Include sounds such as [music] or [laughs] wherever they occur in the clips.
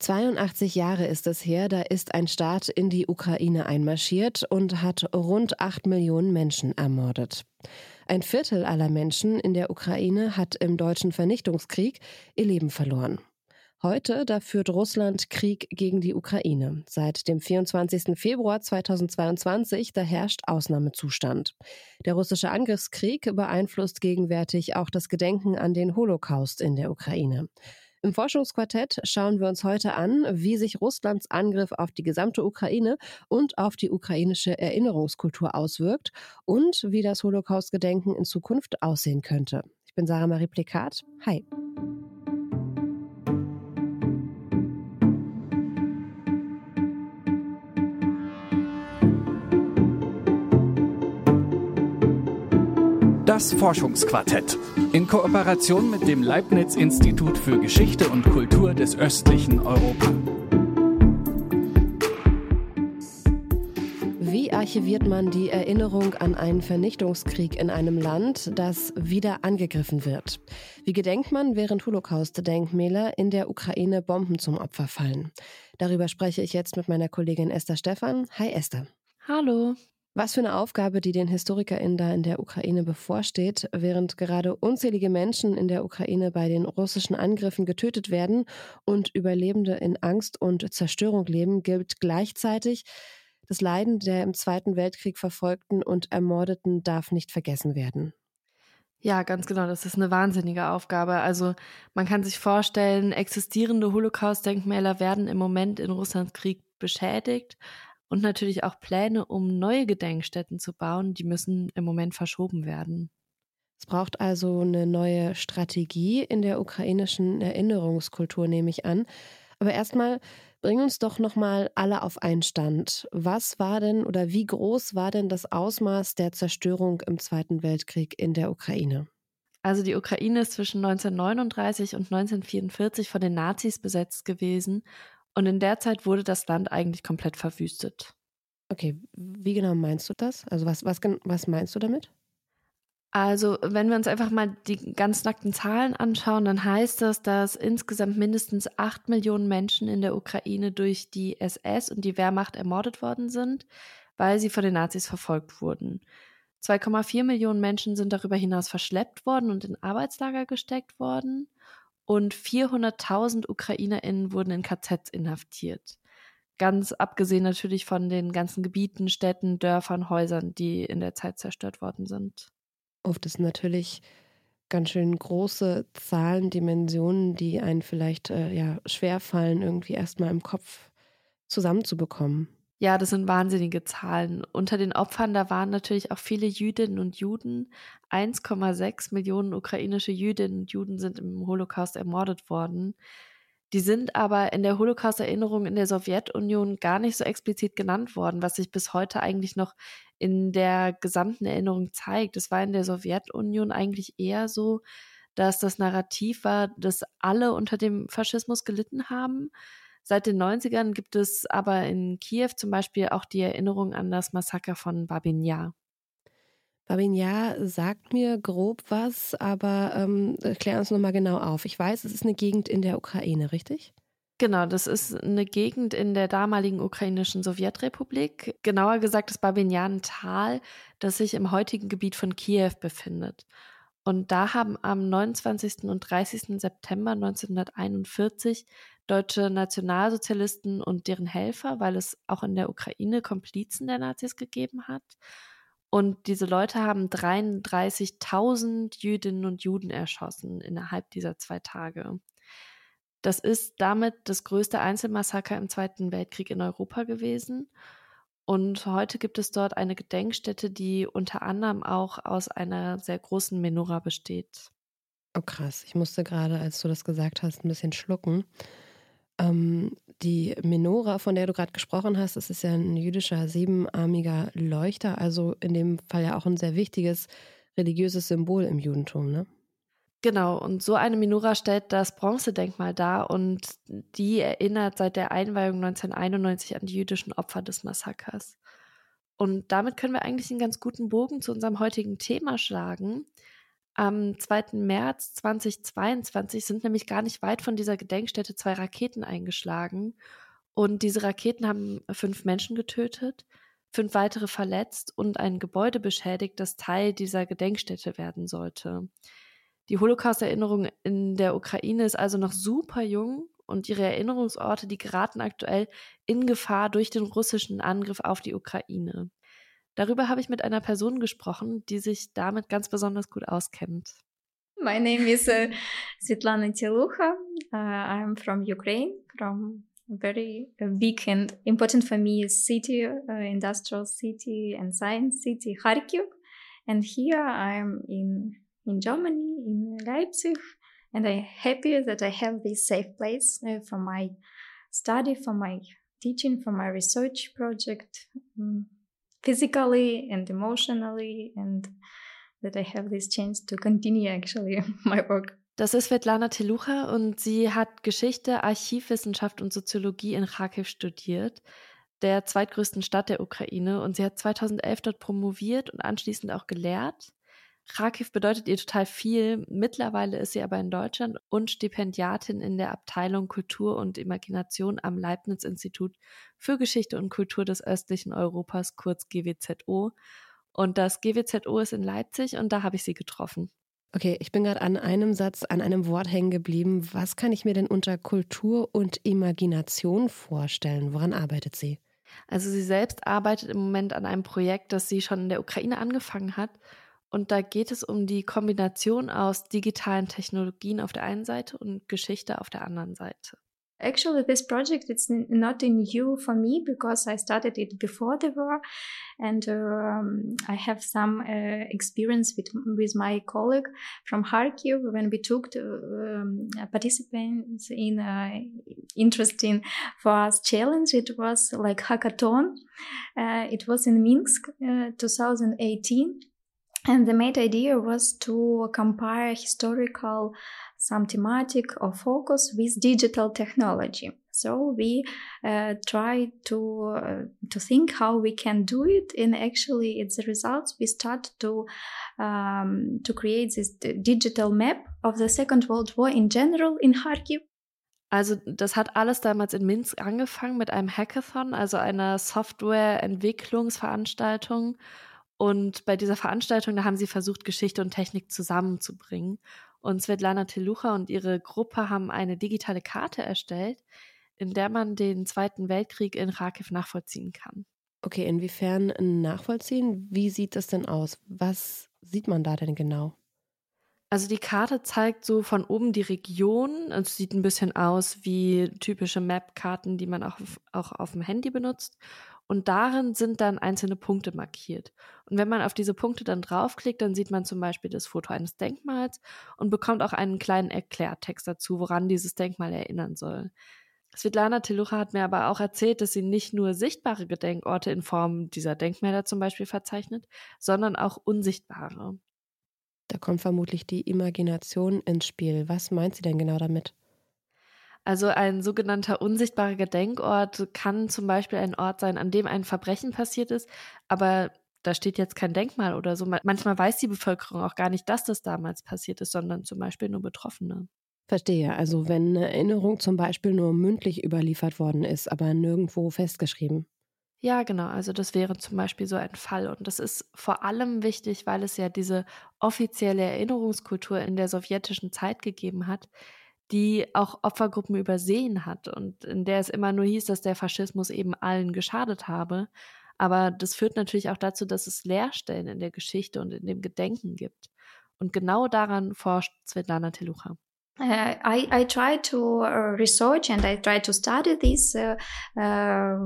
82 Jahre ist es her, da ist ein Staat in die Ukraine einmarschiert und hat rund 8 Millionen Menschen ermordet. Ein Viertel aller Menschen in der Ukraine hat im deutschen Vernichtungskrieg ihr Leben verloren. Heute, da führt Russland Krieg gegen die Ukraine. Seit dem 24. Februar 2022, da herrscht Ausnahmezustand. Der russische Angriffskrieg beeinflusst gegenwärtig auch das Gedenken an den Holocaust in der Ukraine. Im Forschungsquartett schauen wir uns heute an, wie sich Russlands Angriff auf die gesamte Ukraine und auf die ukrainische Erinnerungskultur auswirkt und wie das Holocaust-Gedenken in Zukunft aussehen könnte. Ich bin Sarah Marie Plikat. Hi. Das Forschungsquartett in Kooperation mit dem Leibniz Institut für Geschichte und Kultur des östlichen Europa. Wie archiviert man die Erinnerung an einen Vernichtungskrieg in einem Land, das wieder angegriffen wird? Wie gedenkt man, während Holocaust-Denkmäler in der Ukraine Bomben zum Opfer fallen? Darüber spreche ich jetzt mit meiner Kollegin Esther Stephan. Hi Esther. Hallo. Was für eine Aufgabe, die den HistorikerInnen da in der Ukraine bevorsteht, während gerade unzählige Menschen in der Ukraine bei den russischen Angriffen getötet werden und Überlebende in Angst und Zerstörung leben, gilt gleichzeitig, das Leiden der im Zweiten Weltkrieg Verfolgten und Ermordeten darf nicht vergessen werden. Ja, ganz genau. Das ist eine wahnsinnige Aufgabe. Also man kann sich vorstellen, existierende Holocaust-Denkmäler werden im Moment in Russlands Krieg beschädigt, und natürlich auch Pläne, um neue Gedenkstätten zu bauen, die müssen im Moment verschoben werden. Es braucht also eine neue Strategie in der ukrainischen Erinnerungskultur, nehme ich an. Aber erstmal bring uns doch nochmal alle auf einen Stand. Was war denn oder wie groß war denn das Ausmaß der Zerstörung im Zweiten Weltkrieg in der Ukraine? Also die Ukraine ist zwischen 1939 und 1944 von den Nazis besetzt gewesen und in der Zeit wurde das Land eigentlich komplett verwüstet. Okay, wie genau meinst du das? Also was, was, was meinst du damit? Also, wenn wir uns einfach mal die ganz nackten Zahlen anschauen, dann heißt das, dass insgesamt mindestens acht Millionen Menschen in der Ukraine durch die SS und die Wehrmacht ermordet worden sind, weil sie von den Nazis verfolgt wurden. 2,4 Millionen Menschen sind darüber hinaus verschleppt worden und in Arbeitslager gesteckt worden und 400.000 UkrainerInnen wurden in KZs inhaftiert. Ganz abgesehen natürlich von den ganzen Gebieten, Städten, Dörfern, Häusern, die in der Zeit zerstört worden sind. Oft ist natürlich ganz schön große Zahlen, Dimensionen, die einen vielleicht äh, ja, schwerfallen, irgendwie erstmal im Kopf zusammenzubekommen. Ja, das sind wahnsinnige Zahlen. Unter den Opfern, da waren natürlich auch viele Jüdinnen und Juden. 1,6 Millionen ukrainische Jüdinnen und Juden sind im Holocaust ermordet worden. Die sind aber in der Holocaust-Erinnerung in der Sowjetunion gar nicht so explizit genannt worden, was sich bis heute eigentlich noch in der gesamten Erinnerung zeigt. Es war in der Sowjetunion eigentlich eher so, dass das Narrativ war, dass alle unter dem Faschismus gelitten haben Seit den 90ern gibt es aber in Kiew zum Beispiel auch die Erinnerung an das Massaker von Babin Yar. Babin Yar sagt mir grob was, aber ähm, klär uns nochmal genau auf. Ich weiß, es ist eine Gegend in der Ukraine, richtig? Genau, das ist eine Gegend in der damaligen ukrainischen Sowjetrepublik. Genauer gesagt das Babin Yar ein Tal, das sich im heutigen Gebiet von Kiew befindet. Und da haben am 29. und 30. September 1941 deutsche Nationalsozialisten und deren Helfer, weil es auch in der Ukraine Komplizen der Nazis gegeben hat. Und diese Leute haben 33.000 Jüdinnen und Juden erschossen innerhalb dieser zwei Tage. Das ist damit das größte Einzelmassaker im Zweiten Weltkrieg in Europa gewesen. Und heute gibt es dort eine Gedenkstätte, die unter anderem auch aus einer sehr großen Menora besteht. Oh krass, ich musste gerade, als du das gesagt hast, ein bisschen schlucken. Ähm, die Menora, von der du gerade gesprochen hast, das ist ja ein jüdischer siebenarmiger Leuchter, also in dem Fall ja auch ein sehr wichtiges religiöses Symbol im Judentum, ne? Genau, und so eine Menora stellt das Bronzedenkmal dar und die erinnert seit der Einweihung 1991 an die jüdischen Opfer des Massakers. Und damit können wir eigentlich einen ganz guten Bogen zu unserem heutigen Thema schlagen. Am 2. März 2022 sind nämlich gar nicht weit von dieser Gedenkstätte zwei Raketen eingeschlagen. Und diese Raketen haben fünf Menschen getötet, fünf weitere verletzt und ein Gebäude beschädigt, das Teil dieser Gedenkstätte werden sollte. Die Holocaust-Erinnerung in der Ukraine ist also noch super jung und ihre Erinnerungsorte, die geraten aktuell in Gefahr durch den russischen Angriff auf die Ukraine. Darüber habe ich mit einer Person gesprochen, die sich damit ganz besonders gut auskennt. My name is uh, Svetlana Telucha. Uh, I'm from Ukraine, from a very big and important for me city, uh, industrial city and science city, Kharkiv. And here I'm in in Germany, in Leipzig, and I'm happy that I have this safe place uh, for my study, for my teaching, for my research project, um, physically and emotionally, and that I have this chance to continue actually [laughs] my work. Das ist Svetlana Telucha und sie hat Geschichte, Archivwissenschaft und Soziologie in Kharkiv studiert, der zweitgrößten Stadt der Ukraine. Und sie hat 2011 dort promoviert und anschließend auch gelehrt. Kharkiv bedeutet ihr total viel. Mittlerweile ist sie aber in Deutschland und Stipendiatin in der Abteilung Kultur und Imagination am Leibniz-Institut für Geschichte und Kultur des östlichen Europas, kurz GWZO. Und das GWZO ist in Leipzig und da habe ich sie getroffen. Okay, ich bin gerade an einem Satz, an einem Wort hängen geblieben. Was kann ich mir denn unter Kultur und Imagination vorstellen? Woran arbeitet sie? Also sie selbst arbeitet im Moment an einem Projekt, das sie schon in der Ukraine angefangen hat und da geht es um die Kombination aus digitalen Technologien auf der einen Seite und Geschichte auf der anderen Seite. Actually, this project it's not new for me because I started it before the war, and um, I have some uh, experience with with my colleague from Kharkiv when we took to, um, participants in uh, interesting for us challenge. It was like hackathon. Uh, it was in Minsk, uh, 2018 and the main idea was to compare historical some thematic or focus with digital technology. So we uh, try to uh, to think how we can do it and actually it's the results we start to um, to create this digital map of the second world war in general in kharkiv. Also das hat alles damals in Minsk angefangen mit einem Hackathon, also einer Softwareentwicklungsveranstaltung Und bei dieser Veranstaltung, da haben sie versucht, Geschichte und Technik zusammenzubringen. Und Svetlana Telucha und ihre Gruppe haben eine digitale Karte erstellt, in der man den Zweiten Weltkrieg in Kharkiv nachvollziehen kann. Okay, inwiefern nachvollziehen? Wie sieht das denn aus? Was sieht man da denn genau? Also die Karte zeigt so von oben die Region. Es sieht ein bisschen aus wie typische Map-Karten, die man auch, auch auf dem Handy benutzt. Und darin sind dann einzelne Punkte markiert. Und wenn man auf diese Punkte dann draufklickt, dann sieht man zum Beispiel das Foto eines Denkmals und bekommt auch einen kleinen Erklärtext dazu, woran dieses Denkmal erinnern soll. Svetlana Telucha hat mir aber auch erzählt, dass sie nicht nur sichtbare Gedenkorte in Form dieser Denkmäler zum Beispiel verzeichnet, sondern auch unsichtbare. Da kommt vermutlich die Imagination ins Spiel. Was meint sie denn genau damit? Also ein sogenannter unsichtbarer Gedenkort kann zum Beispiel ein Ort sein, an dem ein Verbrechen passiert ist, aber da steht jetzt kein Denkmal oder so. Manchmal weiß die Bevölkerung auch gar nicht, dass das damals passiert ist, sondern zum Beispiel nur Betroffene. Verstehe. Also wenn eine Erinnerung zum Beispiel nur mündlich überliefert worden ist, aber nirgendwo festgeschrieben. Ja, genau. Also das wäre zum Beispiel so ein Fall. Und das ist vor allem wichtig, weil es ja diese offizielle Erinnerungskultur in der sowjetischen Zeit gegeben hat, die auch Opfergruppen übersehen hat und in der es immer nur hieß, dass der Faschismus eben allen geschadet habe. Aber das führt natürlich auch dazu, dass es Leerstellen in der Geschichte und in dem Gedenken gibt. Und genau daran forscht Svetlana Telucha. Uh, I, I try to uh, research and I try to study this uh, uh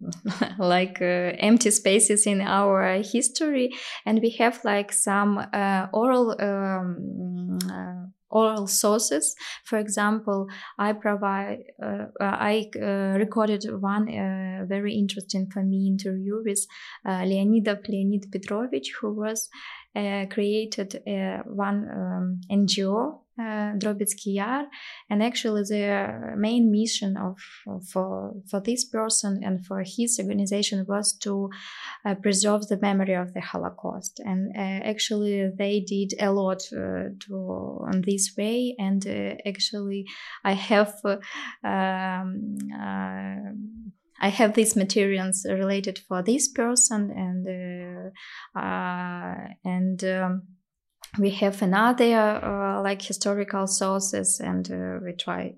[laughs] like uh, empty spaces in our history and we have like some uh, oral um, oral sources. For example, I provide, uh, uh I uh, recorded one uh, very interesting for me interview with uh, Leonidov Leonid Petrovich, who was uh, created one um, NGO uh, Drobetsky Yar, and actually the main mission of for for this person and for his organization was to uh, preserve the memory of the Holocaust. And uh, actually, they did a lot uh, to on this way. And uh, actually, I have. Um, I have these materials related for this person and and um, we have another uh, like historical sources and uh, we try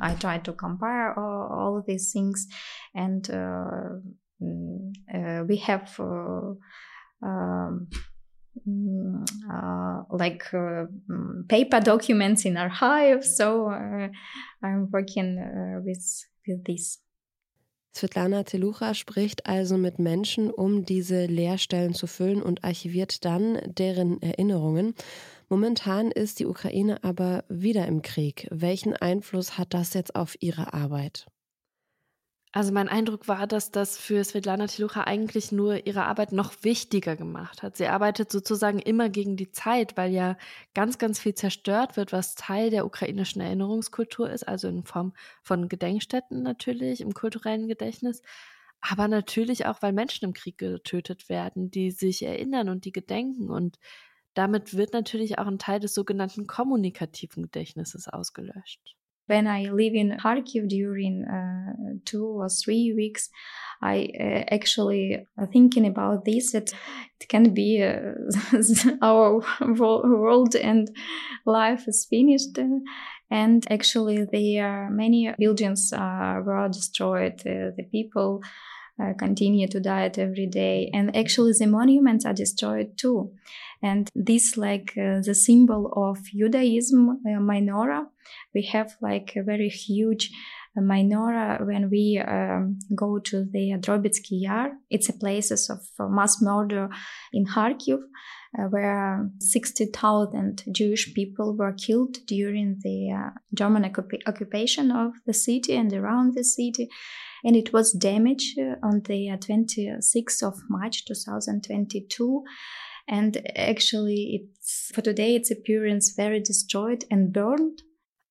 i try to compare all, all these things. And uh, mm, uh we have uh, um, mm, uh, like mm, paper documents in archive so i'm working with with this Svetlana Telucha spricht also mit Menschen, um diese Leerstellen zu füllen und archiviert dann deren Erinnerungen. Momentan ist die Ukraine aber wieder im Krieg. Welchen Einfluss hat das jetzt auf ihre Arbeit? Also mein Eindruck war, dass das für Svetlana Tilucha eigentlich nur ihre Arbeit noch wichtiger gemacht hat. Sie arbeitet sozusagen immer gegen die Zeit, weil ja ganz, ganz viel zerstört wird, was Teil der ukrainischen Erinnerungskultur ist, also in Form von Gedenkstätten natürlich, im kulturellen Gedächtnis, aber natürlich auch, weil Menschen im Krieg getötet werden, die sich erinnern und die gedenken. Und damit wird natürlich auch ein Teil des sogenannten kommunikativen Gedächtnisses ausgelöscht. When I live in Kharkiv during uh, two or three weeks, I uh, actually uh, thinking about this. It, it can be uh, [laughs] our world and life is finished. And actually, there are many buildings uh, were destroyed. the people uh, continue to die every day. And actually, the monuments are destroyed too. And this, like uh, the symbol of Judaism, uh, menorah, we have like a very huge menorah when we um, go to the Drobetsky Yar. It's a places of uh, mass murder in Kharkiv. Uh, where 60,000 Jewish people were killed during the uh, German occupation of the city and around the city and it was damaged uh, on the 26th uh, of March 2022 and actually it's for today its appearance very destroyed and burned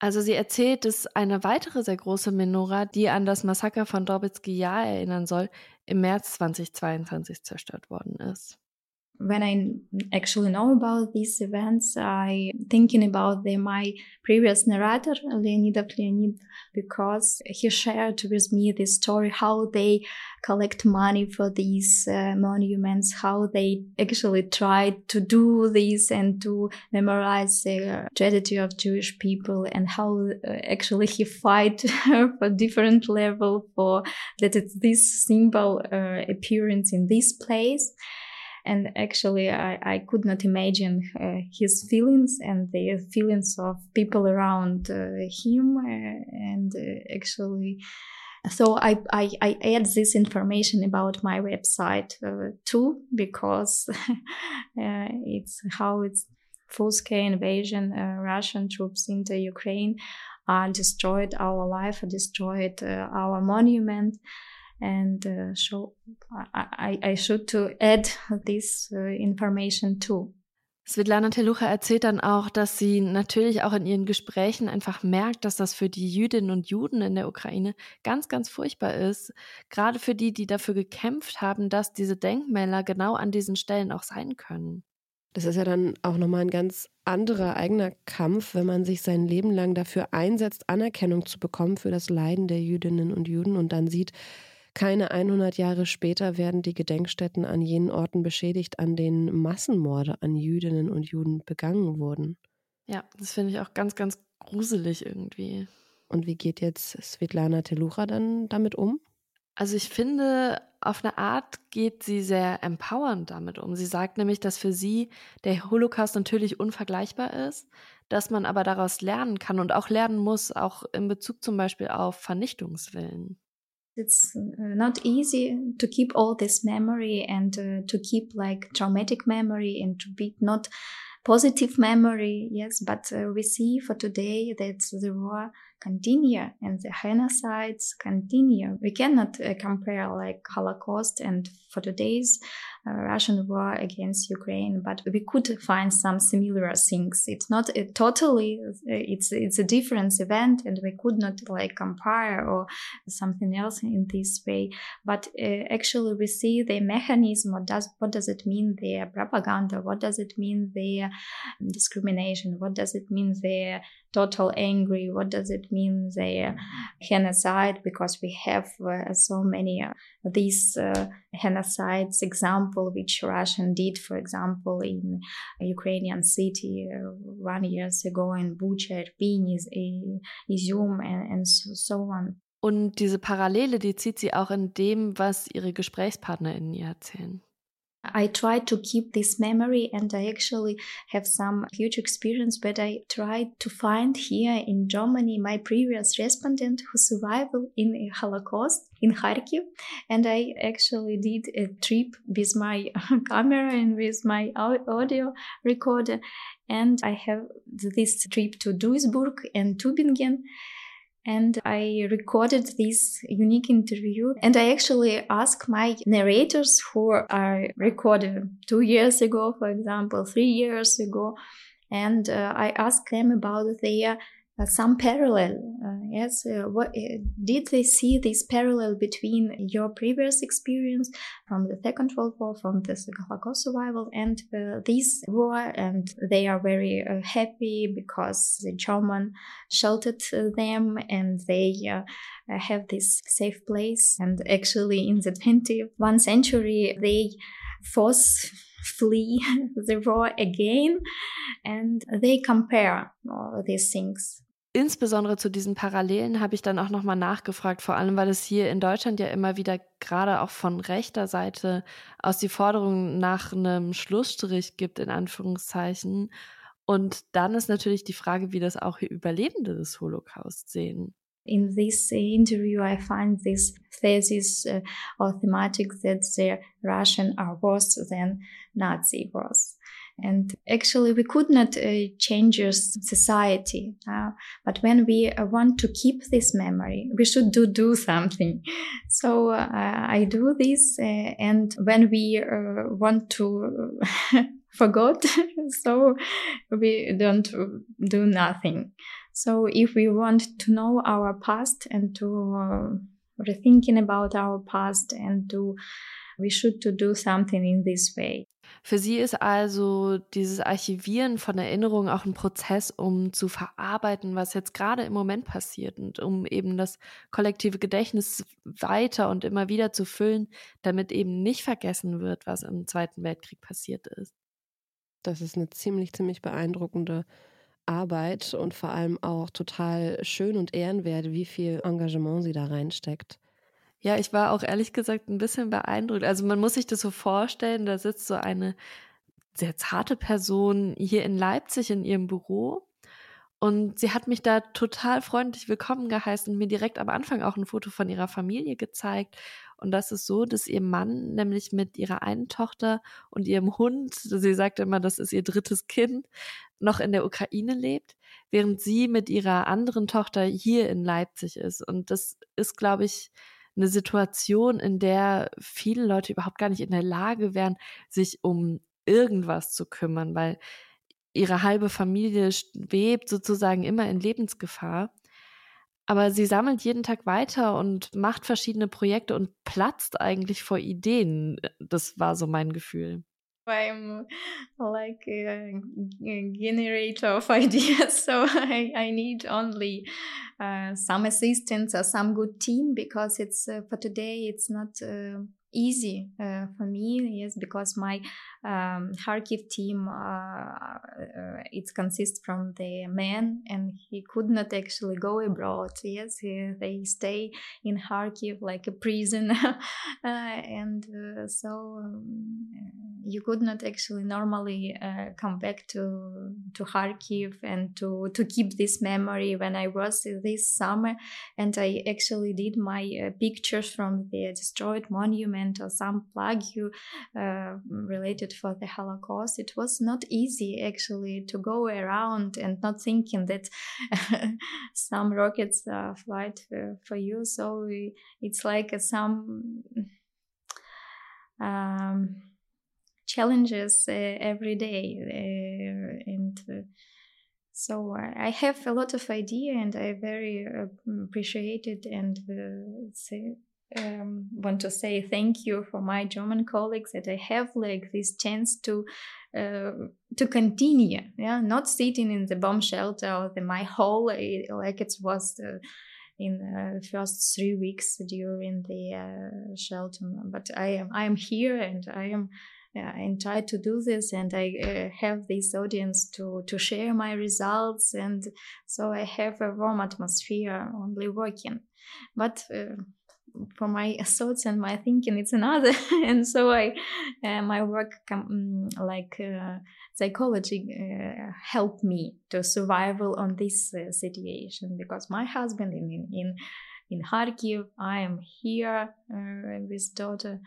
Also sie erzählt, dass eine weitere sehr große Menorah, die an das Massaker von Dorbitsky Jahr erinnern soll, im März 2022 zerstört worden ist. When I actually know about these events, I thinking about the, my previous narrator, Leonidov Leonid, because he shared with me this story, how they collect money for these uh, monuments, how they actually tried to do this and to memorize the tragedy of Jewish people and how uh, actually he fight [laughs] for different level for that it's this symbol uh, appearance in this place and actually i, I could not imagine uh, his feelings and the feelings of people around uh, him uh, and uh, actually so I, I, I add this information about my website uh, too because [laughs] it's how it's full-scale invasion russian troops into ukraine destroyed our life destroyed our monument and uh, so I, I should to add this uh, information too. Svetlana Telucha erzählt dann auch, dass sie natürlich auch in ihren Gesprächen einfach merkt, dass das für die Jüdinnen und Juden in der Ukraine ganz, ganz furchtbar ist. Gerade für die, die dafür gekämpft haben, dass diese Denkmäler genau an diesen Stellen auch sein können. Das ist ja dann auch nochmal ein ganz anderer eigener Kampf, wenn man sich sein Leben lang dafür einsetzt, Anerkennung zu bekommen für das Leiden der Jüdinnen und Juden und dann sieht, keine 100 Jahre später werden die Gedenkstätten an jenen Orten beschädigt, an denen Massenmorde an Jüdinnen und Juden begangen wurden. Ja, das finde ich auch ganz, ganz gruselig irgendwie. Und wie geht jetzt Svetlana Telucha dann damit um? Also ich finde, auf eine Art geht sie sehr empowernd damit um. Sie sagt nämlich, dass für sie der Holocaust natürlich unvergleichbar ist, dass man aber daraus lernen kann und auch lernen muss, auch in Bezug zum Beispiel auf Vernichtungswillen. It's uh, not easy to keep all this memory and uh, to keep like traumatic memory and to be not positive memory yes but uh, we see for today that the war continue and the genocides continue. We cannot uh, compare like Holocaust and for today's uh, Russian war against Ukraine, but we could find some similar things. It's not totally, it's, it's a different event and we could not like compare or something else in this way. But uh, actually we see the mechanism. What does, what does it mean? Their propaganda? What does it mean? Their discrimination? What does it mean? Their total angry? What does it mean? Their genocide? Because we have uh, so many uh, these uh, genocides example which Russian did, for example, in Ukrainian city uh, one years ago in Bucha, Irpin, Izum and, and so, so on. Und diese Parallele, die zieht sie auch in dem, was ihre GesprächspartnerInnen ihr erzählen. I try to keep this memory and I actually have some huge experience, but I tried to find here in Germany my previous respondent who survived in Holocaust in Kharkiv. And I actually did a trip with my [laughs] camera and with my audio recorder. And I have this trip to Duisburg and Tübingen and I recorded this unique interview. And I actually asked my narrators who I recorded two years ago, for example, three years ago, and uh, I asked them about their uh, some parallel. Yes, uh, what uh, did they see this parallel between your previous experience from the Second World War, from the Holocaust survival, and uh, this war? And they are very happy because the German sheltered them, and they have this safe place. And actually, in the 21st century, they force flee [laughs] the war again and they compare all these things insbesondere zu diesen Parallelen habe ich dann auch nochmal nachgefragt, vor allem weil es hier in Deutschland ja immer wieder gerade auch von rechter Seite aus die Forderung nach einem Schlussstrich gibt, in Anführungszeichen. Und dann ist natürlich die Frage, wie das auch Überlebende des Holocaust sehen. In this interview, I find this thesis uh, or thematic that the Russian are worse than Nazi was. And actually, we could not uh, change society. Uh, but when we uh, want to keep this memory, we should do, do [laughs] something. So uh, I do this. Uh, and when we uh, want to [laughs] forget, [laughs] so we don't do nothing. So if we want to know our past and to rethinking about our past and to we should to do something in this way. Für sie ist also dieses Archivieren von Erinnerungen auch ein Prozess, um zu verarbeiten, was jetzt gerade im Moment passiert und um eben das kollektive Gedächtnis weiter und immer wieder zu füllen, damit eben nicht vergessen wird, was im Zweiten Weltkrieg passiert ist. Das ist eine ziemlich, ziemlich beeindruckende Arbeit und vor allem auch total schön und ehrenwert, wie viel Engagement sie da reinsteckt. Ja, ich war auch ehrlich gesagt ein bisschen beeindruckt. Also man muss sich das so vorstellen, da sitzt so eine sehr zarte Person hier in Leipzig in ihrem Büro und sie hat mich da total freundlich willkommen geheißen und mir direkt am Anfang auch ein Foto von ihrer Familie gezeigt. Und das ist so, dass ihr Mann nämlich mit ihrer einen Tochter und ihrem Hund, sie sagt immer, das ist ihr drittes Kind, noch in der Ukraine lebt, während sie mit ihrer anderen Tochter hier in Leipzig ist. Und das ist, glaube ich, eine Situation, in der viele Leute überhaupt gar nicht in der Lage wären, sich um irgendwas zu kümmern, weil ihre halbe Familie schwebt sozusagen immer in Lebensgefahr. Aber sie sammelt jeden Tag weiter und macht verschiedene Projekte und platzt eigentlich vor Ideen. Das war so mein Gefühl. I'm like a, a generator of [laughs] ideas, so I, I need only uh, some assistance or some good team because it's uh, for today it's not uh, easy uh, for me yes because my um, Kharkiv team uh, uh, it consists from the man and he could not actually go abroad yes he, they stay in Kharkiv like a prison [laughs] uh, and uh, so um, you could not actually normally uh, come back to to Kharkiv and to to keep this memory when I was this summer and I actually did my pictures from the destroyed monument or some plug you uh, related for the Holocaust. It was not easy actually to go around and not thinking that [laughs] some rockets uh, flight for, for you. So it's like some um, challenges uh, every day uh, and uh, so I have a lot of idea and I very appreciate it and say, um, want to say thank you for my German colleagues that I have like this chance to uh, to continue, yeah, not sitting in the bomb shelter or the, my hole like it was in the first three weeks during the uh, shelter. But I am I am here and I am yeah, and try to do this and i uh, have this audience to to share my results and so i have a warm atmosphere only working but uh, for my thoughts and my thinking it's another. [laughs] And so i uh, my work mm, like uh, psychology uh, helped me to survival on this situation. Because my husband in in in Kharkiv I am here uh, with daughter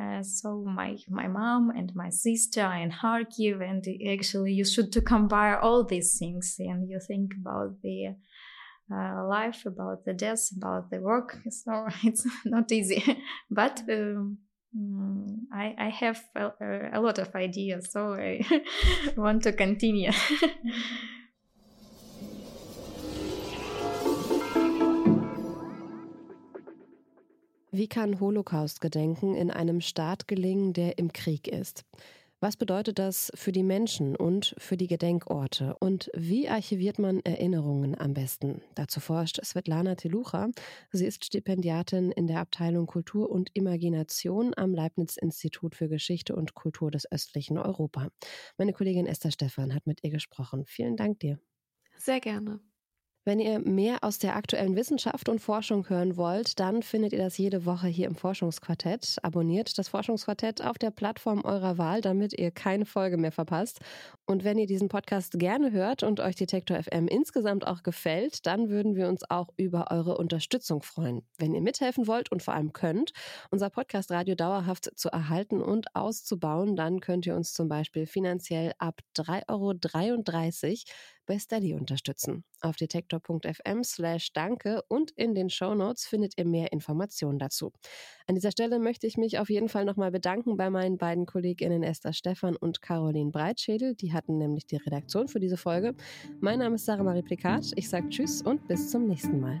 uh, so my my mom and my sister are in Kharkiv, and actually you should to combine all these things, and you think about the uh, life, about the death, about the work. [laughs] So [laughs] it's not easy, [laughs] but. Um, mm, I, I have a, a lot of ideas, so I want to continue. Wie kann Holocaust-Gedenken in einem Staat gelingen, der im Krieg ist? Was bedeutet das für die Menschen und für die Gedenkorte? Und wie archiviert man Erinnerungen am besten? Dazu forscht Svetlana Telucha. Sie ist Stipendiatin in der Abteilung Kultur und Imagination am Leibniz-Institut für Geschichte und Kultur des östlichen Europa. Meine Kollegin Esther Stephan hat mit ihr gesprochen. Vielen Dank dir. Sehr gerne. Wenn ihr mehr aus der aktuellen Wissenschaft und Forschung hören wollt, dann findet ihr das jede Woche hier im Forschungsquartett. Abonniert das Forschungsquartett auf der Plattform eurer Wahl, damit ihr keine Folge mehr verpasst. Und wenn ihr diesen Podcast gerne hört und euch Detektor FM insgesamt auch gefällt, dann würden wir uns auch über eure Unterstützung freuen. Wenn ihr mithelfen wollt und vor allem könnt, unser Podcast Radio dauerhaft zu erhalten und auszubauen, dann könnt ihr uns zum Beispiel finanziell ab 3,33 Euro bei Steady unterstützen. Auf detektor.fm slash danke und in den Show Notes findet ihr mehr Informationen dazu. An dieser Stelle möchte ich mich auf jeden Fall nochmal bedanken bei meinen beiden KollegInnen Esther Stephan und Caroline Breitschädel. Die hatten nämlich die Redaktion für diese Folge. Mein Name ist Sarah Marie Plikat. Ich sage Tschüss und bis zum nächsten Mal.